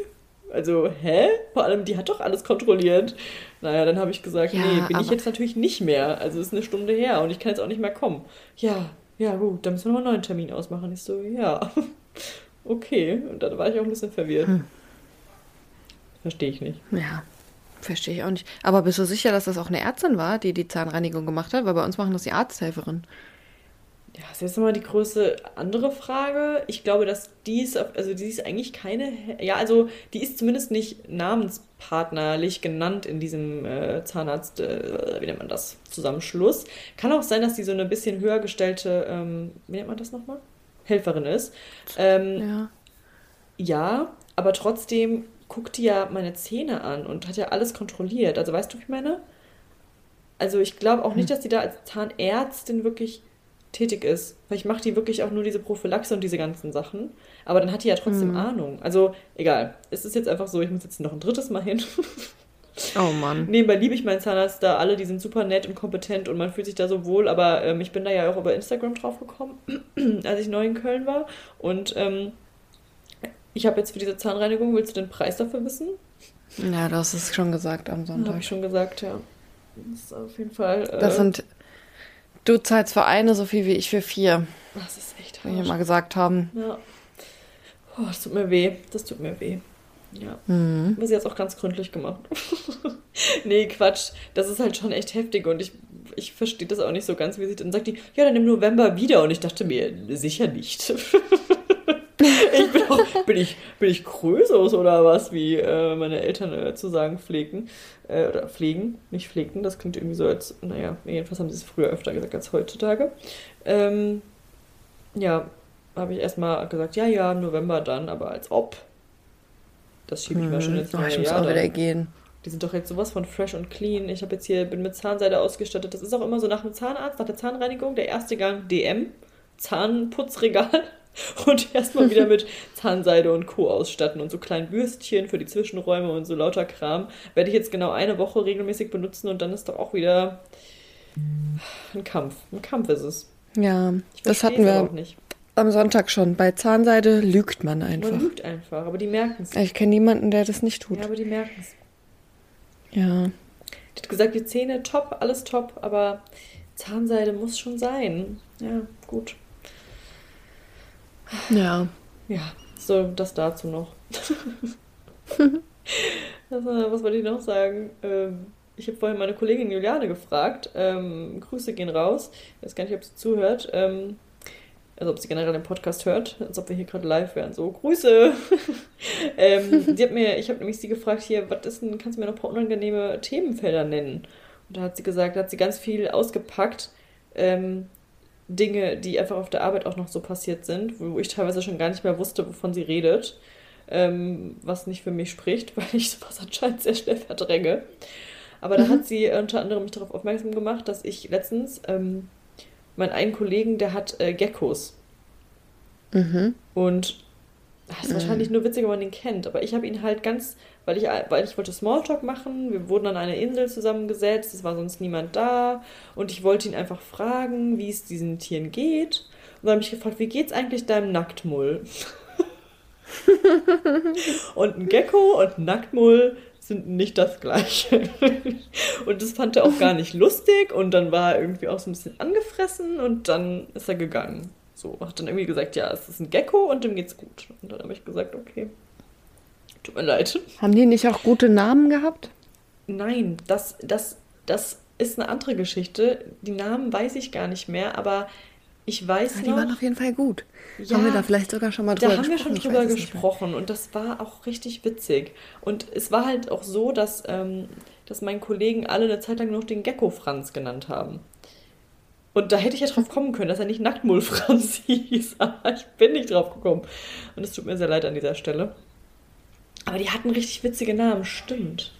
Also, hä? Vor allem, die hat doch alles kontrolliert. Naja, dann habe ich gesagt, ja, nee, bin ich jetzt natürlich nicht mehr. Also ist eine Stunde her und ich kann jetzt auch nicht mehr kommen. Ja, ja, gut, dann müssen wir noch einen neuen Termin ausmachen. Ich so, ja. Okay. Und dann war ich auch ein bisschen verwirrt. Hm. Verstehe ich nicht. Ja, verstehe ich auch nicht. Aber bist du sicher, dass das auch eine Ärztin war, die die Zahnreinigung gemacht hat? Weil bei uns machen das die Arzthelferin. Ja, das ist jetzt nochmal die große andere Frage. Ich glaube, dass die ist, also die ist eigentlich keine, ja, also die ist zumindest nicht namenspartnerlich genannt in diesem äh, Zahnarzt, äh, wie nennt man das, Zusammenschluss. Kann auch sein, dass die so eine bisschen höher gestellte, ähm, wie nennt man das nochmal? Helferin ist. Ähm, ja. Ja, aber trotzdem guckt die ja meine Zähne an und hat ja alles kontrolliert. Also weißt du, wie ich meine? Also ich glaube auch nicht, hm. dass die da als Zahnärztin wirklich tätig ist. Weil ich mache die wirklich auch nur diese Prophylaxe und diese ganzen Sachen. Aber dann hat die ja trotzdem mhm. Ahnung. Also egal. Es ist jetzt einfach so, ich muss jetzt noch ein drittes Mal hin. Oh Mann. Nebenbei liebe ich meinen Zahnarzt da alle, die sind super nett und kompetent und man fühlt sich da so wohl, aber ähm, ich bin da ja auch über Instagram drauf gekommen, als ich neu in Köln war. Und ähm, ich habe jetzt für diese Zahnreinigung, willst du den Preis dafür wissen? Ja, du hast es schon gesagt am Sonntag. Habe ich schon gesagt, ja. Das ist auf jeden Fall. Äh, das sind Du zahlst für eine so viel wie ich für vier. Das ist echt hart. Wie wir mal gesagt haben. Ja. Oh, das tut mir weh. Das tut mir weh. Ja. Mhm. Aber sie hat es auch ganz gründlich gemacht. nee, Quatsch. Das ist halt schon echt heftig und ich, ich verstehe das auch nicht so ganz, wie sie dann sagt die, ja, dann im November wieder. Und ich dachte mir, sicher nicht. ich bin, auch, bin ich, bin ich Krösus oder was, wie äh, meine Eltern äh, zu sagen pflegten. Äh, oder pflegen, nicht pflegten. Das klingt irgendwie so als, naja, jedenfalls haben sie es früher öfter gesagt als heutzutage. Ähm, ja, habe ich erstmal gesagt, ja, ja, November dann, aber als ob. Das schiebe ich mal schon ins neue oh, ich muss. Auch wieder gehen. Die sind doch jetzt sowas von fresh und clean. Ich habe jetzt hier, bin mit Zahnseide ausgestattet. Das ist auch immer so nach dem Zahnarzt, nach der Zahnreinigung, der erste Gang DM, Zahnputzregal und erstmal wieder mit Zahnseide und Co. ausstatten und so kleinen Bürstchen für die Zwischenräume und so lauter Kram. Werde ich jetzt genau eine Woche regelmäßig benutzen und dann ist doch auch wieder ein Kampf. Ein Kampf ist es. Ja, das hatten wir auch nicht. Am Sonntag schon. Bei Zahnseide lügt man einfach. Man lügt einfach, aber die merken es. Ich kenne niemanden, der das nicht tut. Ja, aber die merken es. Ja. Die hat gesagt, die Zähne top, alles top, aber Zahnseide muss schon sein. Ja, gut. Ja. Ja, so das dazu noch. was, was wollte ich noch sagen? Ähm, ich habe vorhin meine Kollegin Juliane gefragt. Ähm, Grüße gehen raus. Ich weiß gar nicht, ob sie zuhört. Also ob sie generell den Podcast hört, als ob wir hier gerade live wären. So, Grüße! ähm, die hat mir, ich habe nämlich sie gefragt, hier, was ist denn, kannst du mir noch ein paar unangenehme Themenfelder nennen? Und da hat sie gesagt, da hat sie ganz viel ausgepackt, ähm, Dinge, die einfach auf der Arbeit auch noch so passiert sind, wo ich teilweise schon gar nicht mehr wusste, wovon sie redet. Ähm, was nicht für mich spricht, weil ich sowas anscheinend sehr schnell verdränge. Aber da mhm. hat sie unter anderem mich darauf aufmerksam gemacht, dass ich letztens ähm, meinen einen Kollegen, der hat äh, Geckos. Mhm. Und das ist mhm. wahrscheinlich nur witzig, wenn man den kennt. Aber ich habe ihn halt ganz, weil ich, weil ich wollte Smalltalk machen. Wir wurden an einer Insel zusammengesetzt. Es war sonst niemand da. Und ich wollte ihn einfach fragen, wie es diesen Tieren geht. Und dann habe ich gefragt, wie geht's eigentlich deinem Nacktmull? und ein Gecko und ein Nacktmull sind nicht das gleiche. und das fand er auch gar nicht lustig. Und dann war er irgendwie auch so ein bisschen angefressen und dann ist er gegangen. So, hat dann irgendwie gesagt, ja, es ist ein Gecko und dem geht's gut. Und dann habe ich gesagt, okay, tut mir leid. Haben die nicht auch gute Namen gehabt? Nein, das, das, das ist eine andere Geschichte. Die Namen weiß ich gar nicht mehr, aber ich weiß ja, die noch. Die waren auf jeden Fall gut. Ja, haben wir da vielleicht sogar schon mal drüber gesprochen? Da haben wir schon drüber gesprochen und das war auch richtig witzig. Und es war halt auch so, dass, ähm, dass meinen Kollegen alle eine Zeit lang noch den Gecko Franz genannt haben. Und da hätte ich ja drauf kommen können, dass er nicht Nacktmull Franz hieß. Aber ich bin nicht drauf gekommen. Und es tut mir sehr leid an dieser Stelle. Aber die hatten richtig witzige Namen, stimmt.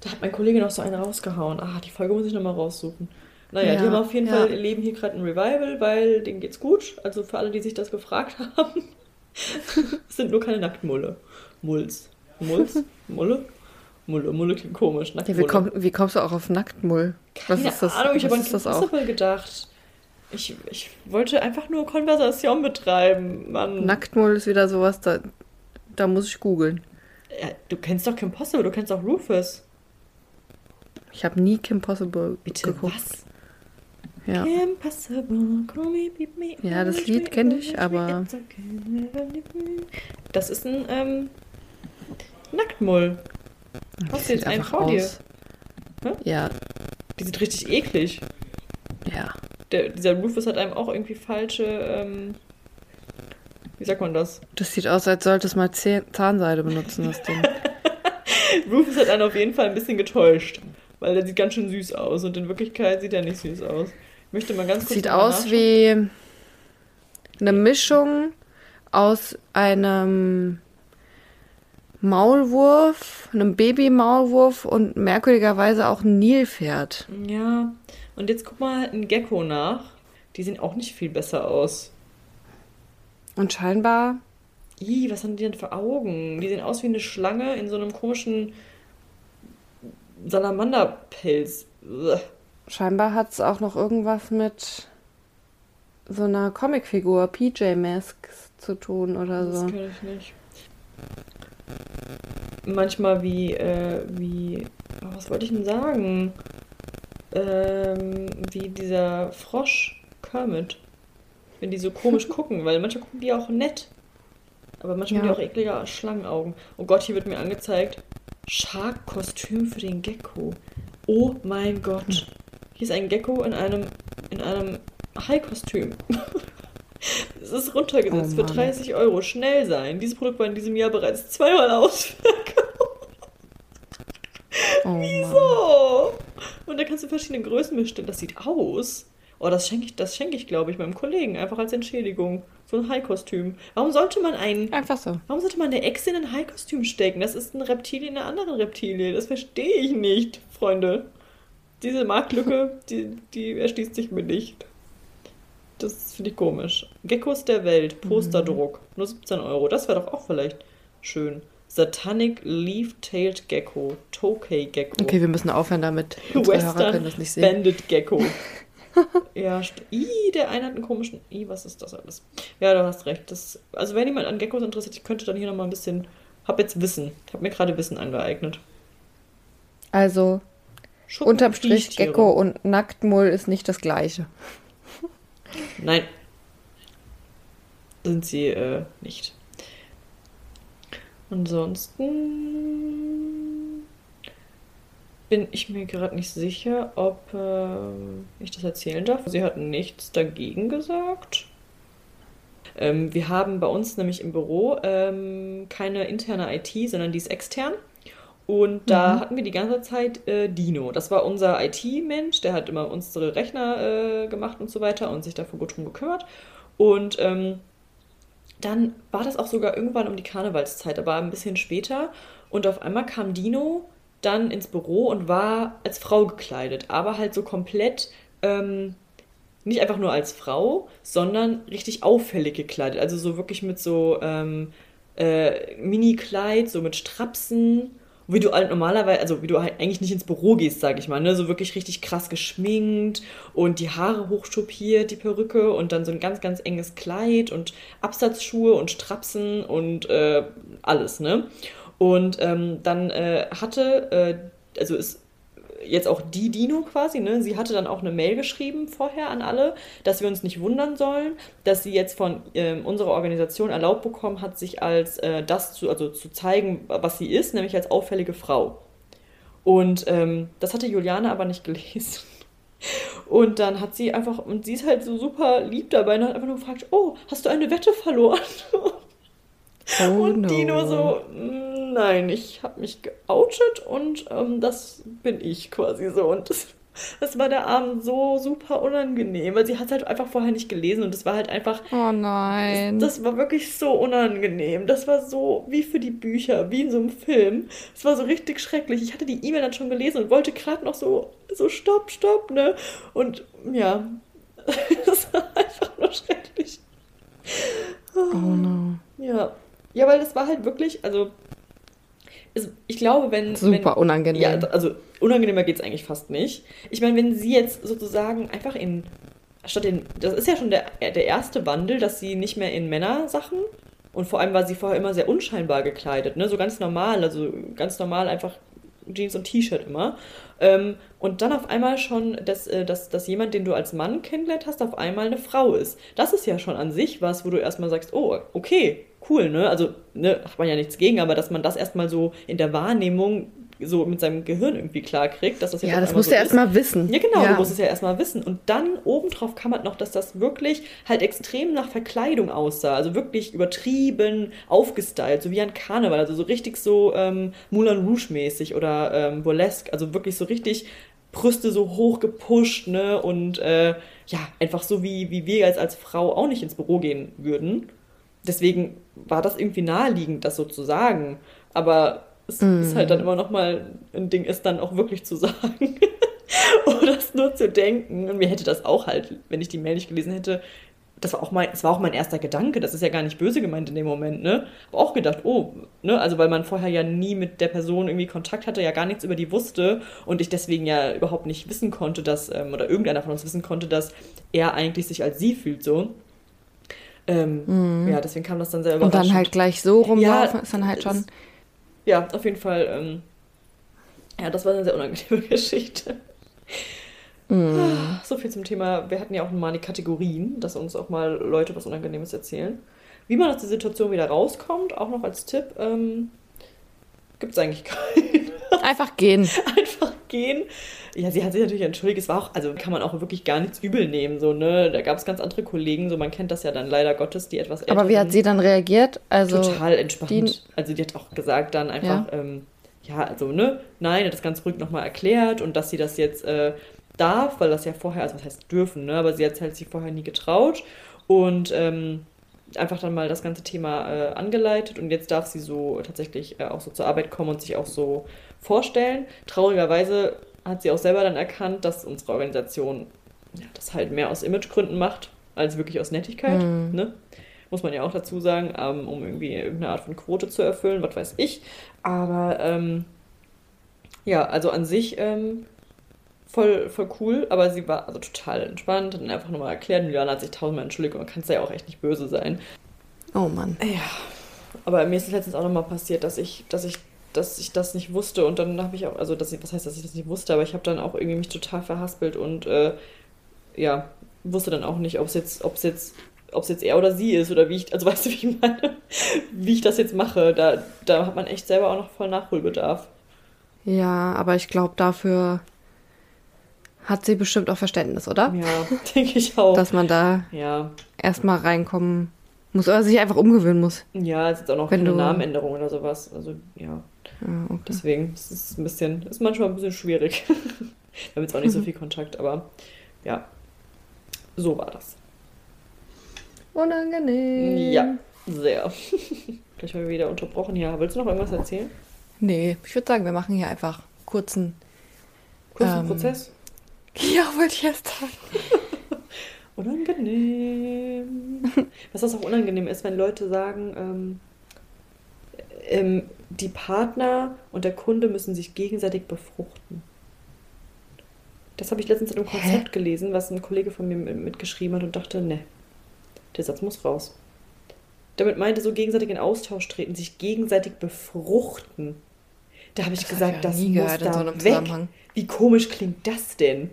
Da hat mein Kollege noch so einen rausgehauen. Ah, die Folge muss ich nochmal raussuchen. Naja, ja, die haben auf jeden ja. Fall, leben hier gerade ein Revival, weil denen geht's gut. Also für alle, die sich das gefragt haben. es sind nur keine Nacktmulle. Mulls. Mulls? Mulle? Mulle, Mulle klingt komisch. Ja, wie, komm, wie, kommst du auch auf Nacktmull? Keine was ist das, Ahnung, ich habe an Impossible gedacht. Ich, ich wollte einfach nur Konversation betreiben, Mann. Nacktmull ist wieder sowas, da, da muss ich googeln. Ja, du kennst doch Kim Possible, du kennst auch Rufus. Ich habe nie Kim Possible Bitte, geguckt. was? Ja. Ja, das Lied kenne ich, aber. Das ist ein ähm, Nacktmull. Hast du jetzt einen vor dir? Hm? Ja. Die sind richtig eklig. Ja. Der, dieser Rufus hat einem auch irgendwie falsche. Ähm, wie sagt man das? Das sieht aus, als sollte es mal Zahnseide benutzen, das Ding. Rufus hat einen auf jeden Fall ein bisschen getäuscht. Weil der sieht ganz schön süß aus und in Wirklichkeit sieht er nicht süß aus. Möchte mal ganz kurz. Sieht aus wie eine Mischung aus einem Maulwurf, einem Baby-Maulwurf und merkwürdigerweise auch ein Nilpferd. Ja, und jetzt guck mal ein Gecko nach. Die sehen auch nicht viel besser aus. Und scheinbar. Ih, was haben die denn für Augen? Die sehen aus wie eine Schlange in so einem komischen Salamanderpelz. Scheinbar hat es auch noch irgendwas mit so einer Comicfigur, PJ Masks, zu tun oder das so. Das kenne ich nicht. Manchmal wie, äh, wie, oh, was wollte ich denn sagen? Ähm, wie dieser Frosch Kermit. Wenn die so komisch gucken, weil manchmal gucken die auch nett. Aber manchmal ja. haben die auch eklige Schlangenaugen. Oh Gott, hier wird mir angezeigt, Shark-Kostüm für den Gecko. Oh mein Gott. Hier ist ein Gecko in einem, in einem Hai-Kostüm. es ist runtergesetzt oh für 30 Euro. Schnell sein. Dieses Produkt war in diesem Jahr bereits zweimal ausverkauft. Oh Wieso? Und da kannst du verschiedene Größen bestellen. Das sieht aus. Oh, das schenke ich, das schenke ich, glaube ich, meinem Kollegen, einfach als Entschädigung. So ein Hai-Kostüm. Warum sollte man einen. Einfach so. Warum sollte man eine Echse in ein Hai-Kostüm stecken? Das ist ein Reptilie in einer anderen Reptilie. Das verstehe ich nicht, Freunde. Diese Marktlücke, die, die erschließt sich mir nicht. Das finde ich komisch. Geckos der Welt, Posterdruck. Mhm. Nur 17 Euro. Das wäre doch auch vielleicht schön. Satanic Leaf-Tailed Gecko. Tokay Gecko. Okay, wir müssen aufhören damit. Western das nicht sehen. Bandit Gecko. ja, I, der eine hat einen komischen. I, was ist das alles? Ja, du hast recht. Das, also, wenn jemand an Geckos interessiert, ich könnte dann hier nochmal ein bisschen. Hab jetzt Wissen. Ich habe mir gerade Wissen angeeignet. Also, Schuppen unterm Strich Gecko und Nacktmull ist nicht das gleiche. Nein. Sind sie äh, nicht. Ansonsten bin ich mir gerade nicht sicher, ob äh, ich das erzählen darf. Sie hat nichts dagegen gesagt. Ähm, wir haben bei uns nämlich im Büro ähm, keine interne IT, sondern die ist extern. Und da mhm. hatten wir die ganze Zeit äh, Dino. Das war unser IT-Mensch, der hat immer unsere Rechner äh, gemacht und so weiter und sich dafür gut drum gekümmert. Und ähm, dann war das auch sogar irgendwann um die Karnevalszeit, aber ein bisschen später. Und auf einmal kam Dino dann ins Büro und war als Frau gekleidet, aber halt so komplett ähm, nicht einfach nur als Frau, sondern richtig auffällig gekleidet. Also so wirklich mit so ähm, äh, Mini-Kleid, so mit Strapsen. Wie du halt normalerweise, also wie du halt eigentlich nicht ins Büro gehst, sag ich mal, ne? So wirklich richtig krass geschminkt und die Haare hochstupiert, die Perücke und dann so ein ganz, ganz enges Kleid und Absatzschuhe und Strapsen und äh, alles, ne? Und ähm, dann äh, hatte, äh, also ist jetzt auch die Dino quasi, ne? Sie hatte dann auch eine Mail geschrieben vorher an alle, dass wir uns nicht wundern sollen, dass sie jetzt von äh, unserer Organisation erlaubt bekommen hat, sich als äh, das zu, also zu zeigen, was sie ist, nämlich als auffällige Frau. Und ähm, das hatte Juliane aber nicht gelesen. Und dann hat sie einfach, und sie ist halt so super lieb dabei und hat einfach nur gefragt, oh, hast du eine Wette verloren? Oh und no. Dino so, mm, nein, ich habe mich geoutet und ähm, das bin ich quasi so. Und das, das war der Abend so super unangenehm, weil sie hat halt einfach vorher nicht gelesen und das war halt einfach. Oh nein. Das, das war wirklich so unangenehm. Das war so wie für die Bücher, wie in so einem Film. Es war so richtig schrecklich. Ich hatte die E-Mail dann schon gelesen und wollte gerade noch so, so stopp, stopp, ne? Und ja, das war einfach nur schrecklich. Oh no. Ja. Ja, weil das war halt wirklich, also es, ich glaube, wenn. Super wenn, unangenehm. Ja, also unangenehmer geht es eigentlich fast nicht. Ich meine, wenn sie jetzt sozusagen einfach in. Statt in. Das ist ja schon der, der erste Wandel, dass sie nicht mehr in Männersachen. Und vor allem war sie vorher immer sehr unscheinbar gekleidet, ne? So ganz normal, also ganz normal einfach Jeans und T-Shirt immer. Ähm, und dann auf einmal schon, dass, äh, dass, dass jemand, den du als Mann kennengelernt hast, auf einmal eine Frau ist. Das ist ja schon an sich was, wo du erstmal sagst, oh, okay, cool, ne? Also, ne, hat man ja nichts gegen, aber dass man das erstmal so in der Wahrnehmung so mit seinem Gehirn irgendwie klar kriegt, dass das jetzt Ja, das musst so du erstmal wissen. Ja, genau, ja. du musst es ja erstmal wissen. Und dann obendrauf kam halt noch, dass das wirklich halt extrem nach Verkleidung aussah. Also wirklich übertrieben aufgestylt, so wie ein Karneval. Also so richtig so ähm, Moulin Rouge-mäßig oder ähm, Burlesque. Also wirklich so richtig Brüste so hoch gepusht, ne? Und äh, ja, einfach so wie, wie wir als, als Frau auch nicht ins Büro gehen würden. Deswegen war das irgendwie naheliegend, das so zu sagen. Aber es mm. ist halt dann immer noch mal ein Ding, es dann auch wirklich zu sagen. Oder es nur zu denken. Und mir hätte das auch halt, wenn ich die Mail nicht gelesen hätte, das war auch mein, das war auch mein erster Gedanke. Das ist ja gar nicht böse gemeint in dem Moment, ne? Hab auch gedacht, oh, ne, also weil man vorher ja nie mit der Person irgendwie Kontakt hatte, ja gar nichts über die wusste und ich deswegen ja überhaupt nicht wissen konnte, dass, ähm, oder irgendeiner von uns wissen konnte, dass er eigentlich sich als sie fühlt, so. Ähm, mhm. Ja, deswegen kam das dann selber. Und dann halt gleich so rumlaufen, ja, ist dann halt schon ja, auf jeden Fall, ähm, ja, das war eine sehr unangenehme Geschichte. Mm. So viel zum Thema. Wir hatten ja auch mal die Kategorien, dass uns auch mal Leute was Unangenehmes erzählen. Wie man aus der Situation wieder rauskommt, auch noch als Tipp, ähm, gibt es eigentlich keinen. Einfach gehen. Einfach gehen. Ja, sie hat sich natürlich entschuldigt. Es war auch, also kann man auch wirklich gar nichts übel nehmen, so, ne? Da gab es ganz andere Kollegen, so man kennt das ja dann leider Gottes, die etwas älter Aber wie hat sie dann reagiert? Also total entspannt. Die... Also die hat auch gesagt dann einfach, ja, ähm, ja also, ne, nein, hat das ganz ruhig nochmal erklärt und dass sie das jetzt äh, darf, weil das ja vorher, also was heißt dürfen, ne? Aber sie hat halt sich vorher nie getraut. Und ähm, einfach dann mal das ganze Thema äh, angeleitet und jetzt darf sie so tatsächlich äh, auch so zur Arbeit kommen und sich auch so vorstellen. Traurigerweise hat sie auch selber dann erkannt, dass unsere Organisation ja, das halt mehr aus Imagegründen macht, als wirklich aus Nettigkeit. Mhm. Ne? Muss man ja auch dazu sagen, ähm, um irgendwie irgendeine Art von Quote zu erfüllen, was weiß ich. Aber ähm, ja, also an sich ähm, voll, voll cool, aber sie war also total entspannt, dann einfach nochmal erklärt, Juliana hat sich tausendmal entschuldigt und man kann es ja auch echt nicht böse sein. Oh Mann. Ja. Aber mir ist letztens auch nochmal passiert, dass ich, dass ich dass ich das nicht wusste und dann habe ich auch, also das, was heißt, dass ich das nicht wusste, aber ich habe dann auch irgendwie mich total verhaspelt und äh, ja, wusste dann auch nicht, ob es jetzt, ob es jetzt, ob es jetzt er oder sie ist oder wie ich, also weißt du, wie ich meine, wie ich das jetzt mache. Da, da hat man echt selber auch noch voll Nachholbedarf. Ja, aber ich glaube, dafür hat sie bestimmt auch Verständnis, oder? Ja, denke ich auch. Dass man da ja. erstmal reinkommen muss oder sich einfach umgewöhnen muss. Ja, es ist auch noch Wenn keine du... Namenänderung oder sowas. Also ja. Ah, okay. Deswegen ist es ein bisschen, ist manchmal ein bisschen schwierig. Wir haben jetzt auch nicht so viel Kontakt, aber ja, so war das. Unangenehm. Ja, sehr. Gleich wir wieder unterbrochen. Ja, willst du noch irgendwas erzählen? Nee, ich würde sagen, wir machen hier einfach kurzen. Kurzen ähm, Prozess? Ja, wollte ich erst sagen. unangenehm. Was das auch unangenehm ist, wenn Leute sagen, ähm, ähm, die Partner und der Kunde müssen sich gegenseitig befruchten. Das habe ich letztens in einem Konzept Hä? gelesen, was ein Kollege von mir mitgeschrieben hat und dachte, ne, der Satz muss raus. Damit meinte so gegenseitig in Austausch treten, sich gegenseitig befruchten. Da habe ich das gesagt, hab ich das muss gehört, da so weg. Wie komisch klingt das denn?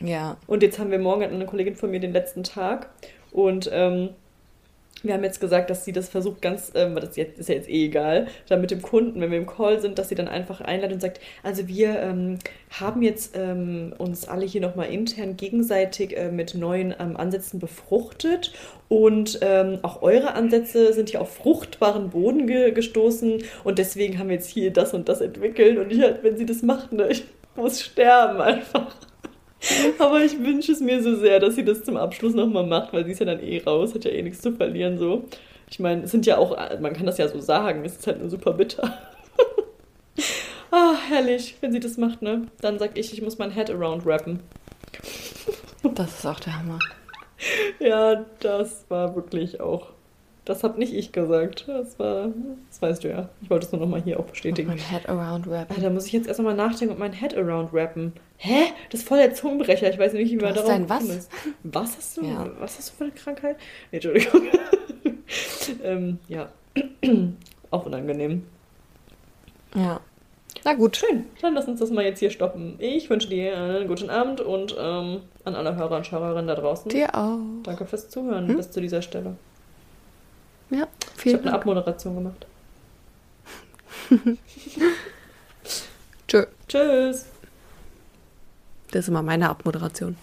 Ja. Und jetzt haben wir morgen eine Kollegin von mir den letzten Tag und ähm, wir haben jetzt gesagt, dass sie das versucht, ganz, ähm, das ist ja jetzt eh egal, dann mit dem Kunden, wenn wir im Call sind, dass sie dann einfach einladet und sagt, also wir ähm, haben jetzt ähm, uns alle hier nochmal intern gegenseitig äh, mit neuen ähm, Ansätzen befruchtet und ähm, auch eure Ansätze sind hier auf fruchtbaren Boden ge gestoßen und deswegen haben wir jetzt hier das und das entwickelt und ich halt, wenn sie das macht, ne, ich muss sterben einfach. Aber ich wünsche es mir so sehr, dass sie das zum Abschluss nochmal macht, weil sie ist ja dann eh raus, hat ja eh nichts zu verlieren so. Ich meine, es sind ja auch, man kann das ja so sagen, es ist halt nur super bitter. ah, herrlich, wenn sie das macht, ne? Dann sag ich, ich muss mein Head around rappen. Das ist auch der Hammer. Ja, das war wirklich auch das habe nicht ich gesagt. Das war, das weißt du ja. Ich wollte es nur nochmal hier auch bestätigen. Oh, mein Head around rappen. Ah, da muss ich jetzt erst nochmal nachdenken und mein Head around rappen. Hä? Das ist voll der Zungenbrecher. Ich weiß nicht, wie man darauf dein was? Ist. Was hast du? Ja. Was hast du für eine Krankheit? Nee, Entschuldigung. ähm, ja. auch unangenehm. Ja. Na gut. Schön. Dann lass uns das mal jetzt hier stoppen. Ich wünsche dir einen guten Abend und ähm, an alle Hörer und Schauerinnen da draußen. Dir auch. Danke fürs Zuhören hm? bis zu dieser Stelle. Ja, vielen Ich habe eine Abmoderation gemacht. Tschö. Tschüss. Das ist immer meine Abmoderation.